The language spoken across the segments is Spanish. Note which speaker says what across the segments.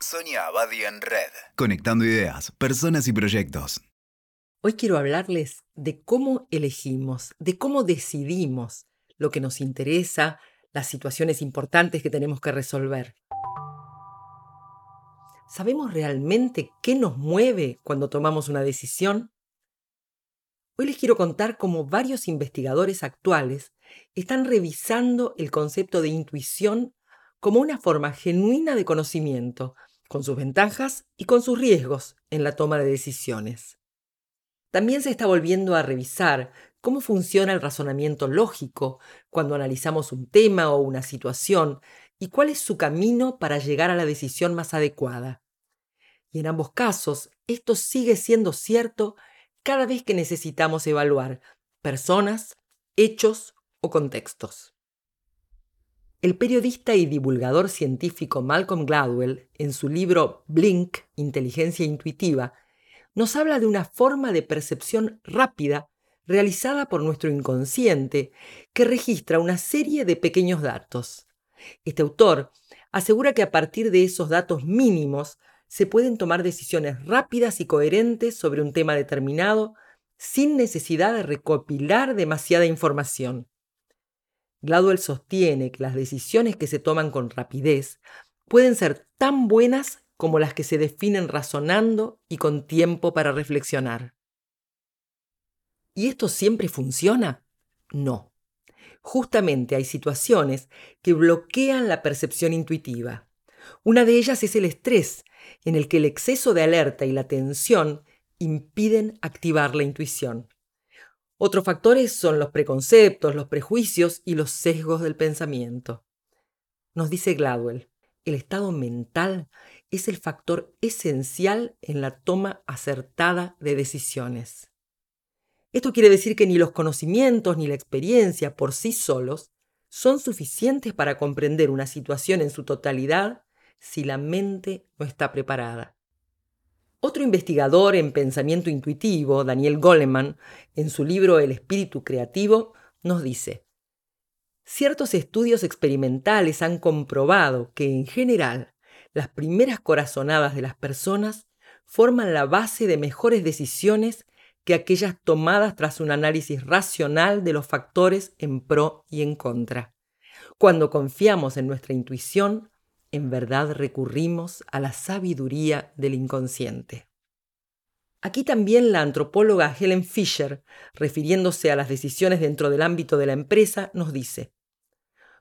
Speaker 1: Sonia Abadi en Red. Conectando ideas, personas y proyectos.
Speaker 2: Hoy quiero hablarles de cómo elegimos, de cómo decidimos lo que nos interesa, las situaciones importantes que tenemos que resolver. ¿Sabemos realmente qué nos mueve cuando tomamos una decisión? Hoy les quiero contar cómo varios investigadores actuales están revisando el concepto de intuición como una forma genuina de conocimiento con sus ventajas y con sus riesgos en la toma de decisiones. También se está volviendo a revisar cómo funciona el razonamiento lógico cuando analizamos un tema o una situación y cuál es su camino para llegar a la decisión más adecuada. Y en ambos casos, esto sigue siendo cierto cada vez que necesitamos evaluar personas, hechos o contextos. El periodista y divulgador científico Malcolm Gladwell, en su libro Blink, Inteligencia Intuitiva, nos habla de una forma de percepción rápida realizada por nuestro inconsciente que registra una serie de pequeños datos. Este autor asegura que a partir de esos datos mínimos se pueden tomar decisiones rápidas y coherentes sobre un tema determinado sin necesidad de recopilar demasiada información. Gladwell sostiene que las decisiones que se toman con rapidez pueden ser tan buenas como las que se definen razonando y con tiempo para reflexionar. ¿Y esto siempre funciona? No. Justamente hay situaciones que bloquean la percepción intuitiva. Una de ellas es el estrés, en el que el exceso de alerta y la tensión impiden activar la intuición. Otros factores son los preconceptos, los prejuicios y los sesgos del pensamiento. Nos dice Gladwell, el estado mental es el factor esencial en la toma acertada de decisiones. Esto quiere decir que ni los conocimientos ni la experiencia por sí solos son suficientes para comprender una situación en su totalidad si la mente no está preparada. Otro investigador en pensamiento intuitivo, Daniel Goleman, en su libro El espíritu creativo, nos dice, ciertos estudios experimentales han comprobado que en general las primeras corazonadas de las personas forman la base de mejores decisiones que aquellas tomadas tras un análisis racional de los factores en pro y en contra. Cuando confiamos en nuestra intuición, en verdad recurrimos a la sabiduría del inconsciente. Aquí también la antropóloga Helen Fisher, refiriéndose a las decisiones dentro del ámbito de la empresa, nos dice,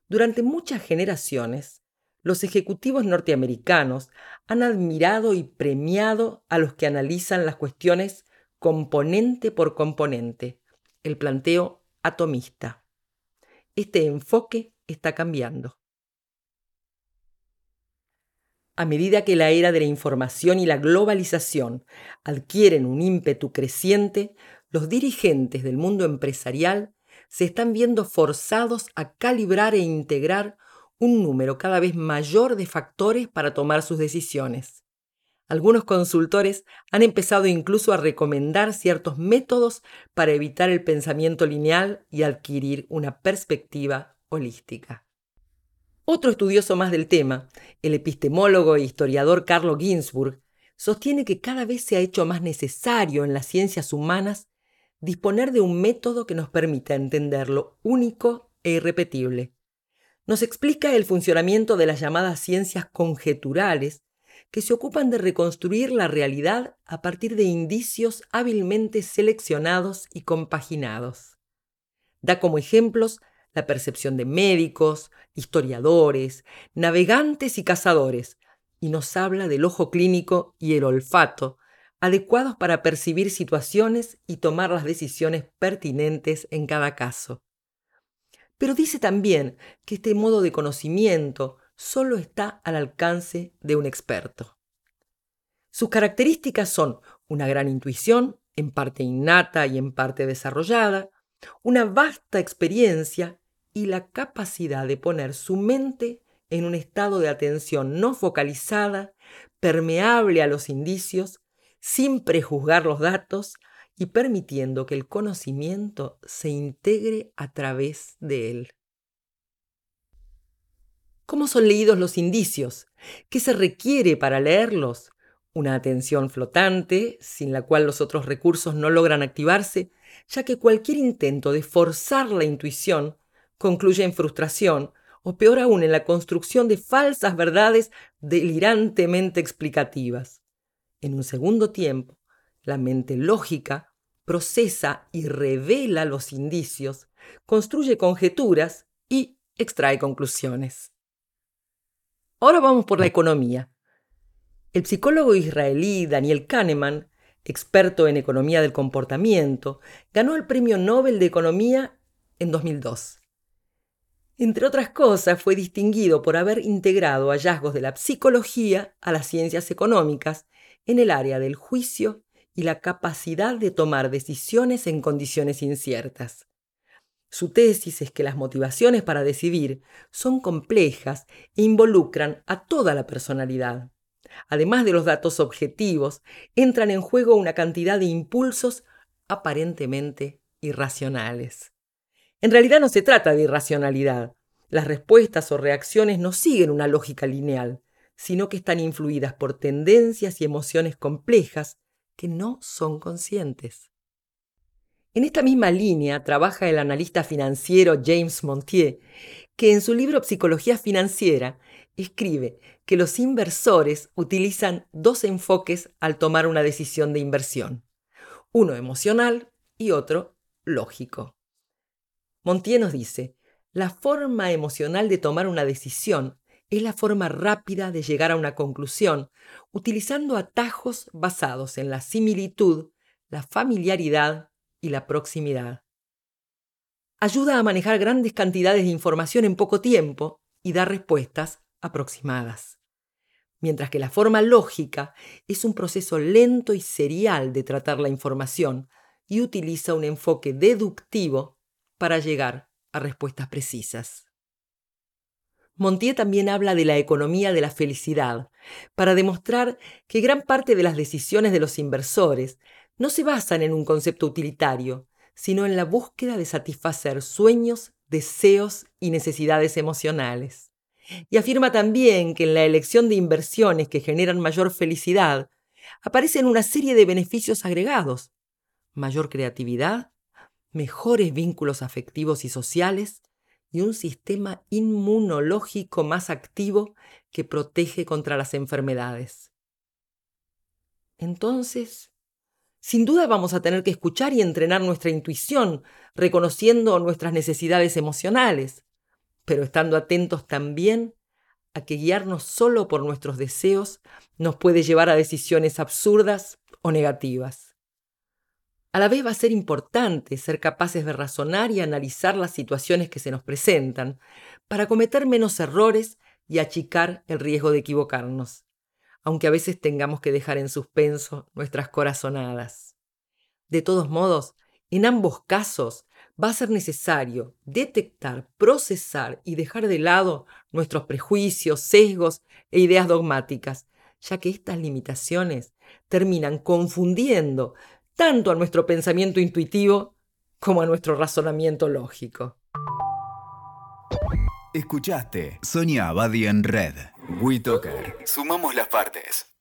Speaker 2: durante muchas generaciones, los ejecutivos norteamericanos han admirado y premiado a los que analizan las cuestiones componente por componente, el planteo atomista. Este enfoque está cambiando. A medida que la era de la información y la globalización adquieren un ímpetu creciente, los dirigentes del mundo empresarial se están viendo forzados a calibrar e integrar un número cada vez mayor de factores para tomar sus decisiones. Algunos consultores han empezado incluso a recomendar ciertos métodos para evitar el pensamiento lineal y adquirir una perspectiva holística. Otro estudioso más del tema, el epistemólogo e historiador Carlo Ginzburg, sostiene que cada vez se ha hecho más necesario en las ciencias humanas disponer de un método que nos permita entender lo único e irrepetible. Nos explica el funcionamiento de las llamadas ciencias conjeturales, que se ocupan de reconstruir la realidad a partir de indicios hábilmente seleccionados y compaginados. Da como ejemplos la percepción de médicos, historiadores, navegantes y cazadores, y nos habla del ojo clínico y el olfato, adecuados para percibir situaciones y tomar las decisiones pertinentes en cada caso. Pero dice también que este modo de conocimiento solo está al alcance de un experto. Sus características son una gran intuición, en parte innata y en parte desarrollada, una vasta experiencia y la capacidad de poner su mente en un estado de atención no focalizada, permeable a los indicios, sin prejuzgar los datos y permitiendo que el conocimiento se integre a través de él. ¿Cómo son leídos los indicios? ¿Qué se requiere para leerlos? Una atención flotante, sin la cual los otros recursos no logran activarse, ya que cualquier intento de forzar la intuición concluye en frustración o peor aún en la construcción de falsas verdades delirantemente explicativas. En un segundo tiempo, la mente lógica procesa y revela los indicios, construye conjeturas y extrae conclusiones. Ahora vamos por la economía. El psicólogo israelí Daniel Kahneman, experto en economía del comportamiento, ganó el Premio Nobel de Economía en 2002. Entre otras cosas, fue distinguido por haber integrado hallazgos de la psicología a las ciencias económicas en el área del juicio y la capacidad de tomar decisiones en condiciones inciertas. Su tesis es que las motivaciones para decidir son complejas e involucran a toda la personalidad. Además de los datos objetivos, entran en juego una cantidad de impulsos aparentemente irracionales. En realidad no se trata de irracionalidad. Las respuestas o reacciones no siguen una lógica lineal, sino que están influidas por tendencias y emociones complejas que no son conscientes. En esta misma línea trabaja el analista financiero James Montier, que en su libro Psicología Financiera escribe que los inversores utilizan dos enfoques al tomar una decisión de inversión, uno emocional y otro lógico. Montier nos dice, la forma emocional de tomar una decisión es la forma rápida de llegar a una conclusión, utilizando atajos basados en la similitud, la familiaridad y la proximidad. Ayuda a manejar grandes cantidades de información en poco tiempo y dar respuestas aproximadas. Mientras que la forma lógica es un proceso lento y serial de tratar la información y utiliza un enfoque deductivo para llegar a respuestas precisas. Montier también habla de la economía de la felicidad, para demostrar que gran parte de las decisiones de los inversores no se basan en un concepto utilitario, sino en la búsqueda de satisfacer sueños, deseos y necesidades emocionales. Y afirma también que en la elección de inversiones que generan mayor felicidad, aparecen una serie de beneficios agregados, mayor creatividad, mejores vínculos afectivos y sociales y un sistema inmunológico más activo que protege contra las enfermedades. Entonces, sin duda vamos a tener que escuchar y entrenar nuestra intuición, reconociendo nuestras necesidades emocionales, pero estando atentos también a que guiarnos solo por nuestros deseos nos puede llevar a decisiones absurdas o negativas. A la vez va a ser importante ser capaces de razonar y analizar las situaciones que se nos presentan para cometer menos errores y achicar el riesgo de equivocarnos aunque a veces tengamos que dejar en suspenso nuestras corazonadas. De todos modos, en ambos casos va a ser necesario detectar, procesar y dejar de lado nuestros prejuicios, sesgos e ideas dogmáticas, ya que estas limitaciones terminan confundiendo tanto a nuestro pensamiento intuitivo como a nuestro razonamiento lógico.
Speaker 1: Escuchaste Sonia Abadi en Red. WeToker. Sumamos las partes.